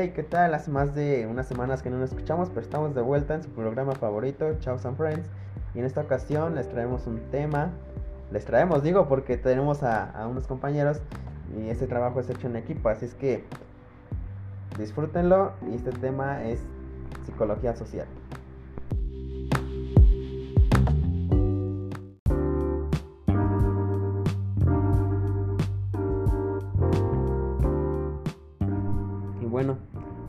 Hey, ¿qué tal? Hace más de unas semanas que no nos escuchamos, pero estamos de vuelta en su programa favorito, Chows and Friends. Y en esta ocasión les traemos un tema. Les traemos, digo, porque tenemos a, unos compañeros y este trabajo es hecho en equipo, así es que disfrútenlo. Y este tema es psicología social. Bueno,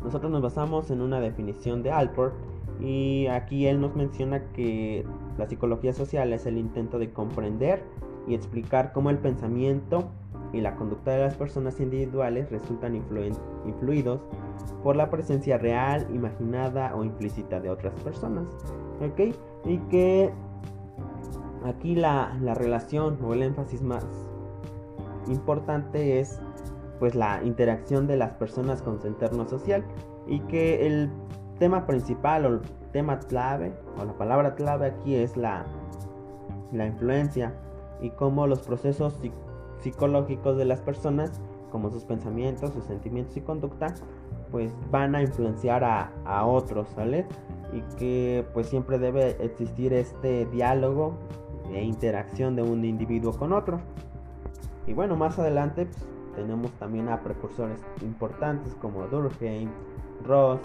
nosotros nos basamos en una definición de Alport y aquí él nos menciona que la psicología social es el intento de comprender y explicar cómo el pensamiento y la conducta de las personas individuales resultan influidos por la presencia real, imaginada o implícita de otras personas. ¿Ok? Y que aquí la, la relación o el énfasis más importante es pues la interacción de las personas con su entorno social y que el tema principal o el tema clave o la palabra clave aquí es la, la influencia y cómo los procesos psicológicos de las personas como sus pensamientos, sus sentimientos y conducta pues van a influenciar a, a otros, ¿sale? Y que pues siempre debe existir este diálogo e interacción de un individuo con otro. Y bueno, más adelante pues, tenemos también a precursores importantes como Durkheim, Ross,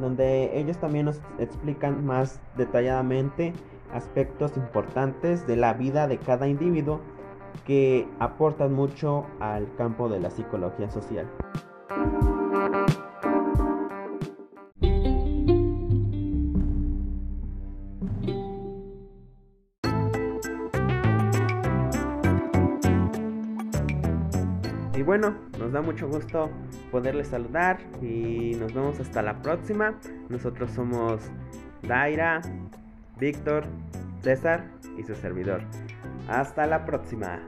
donde ellos también nos explican más detalladamente aspectos importantes de la vida de cada individuo que aportan mucho al campo de la psicología social. Y bueno, nos da mucho gusto poderles saludar y nos vemos hasta la próxima. Nosotros somos Daira, Víctor, César y su servidor. Hasta la próxima.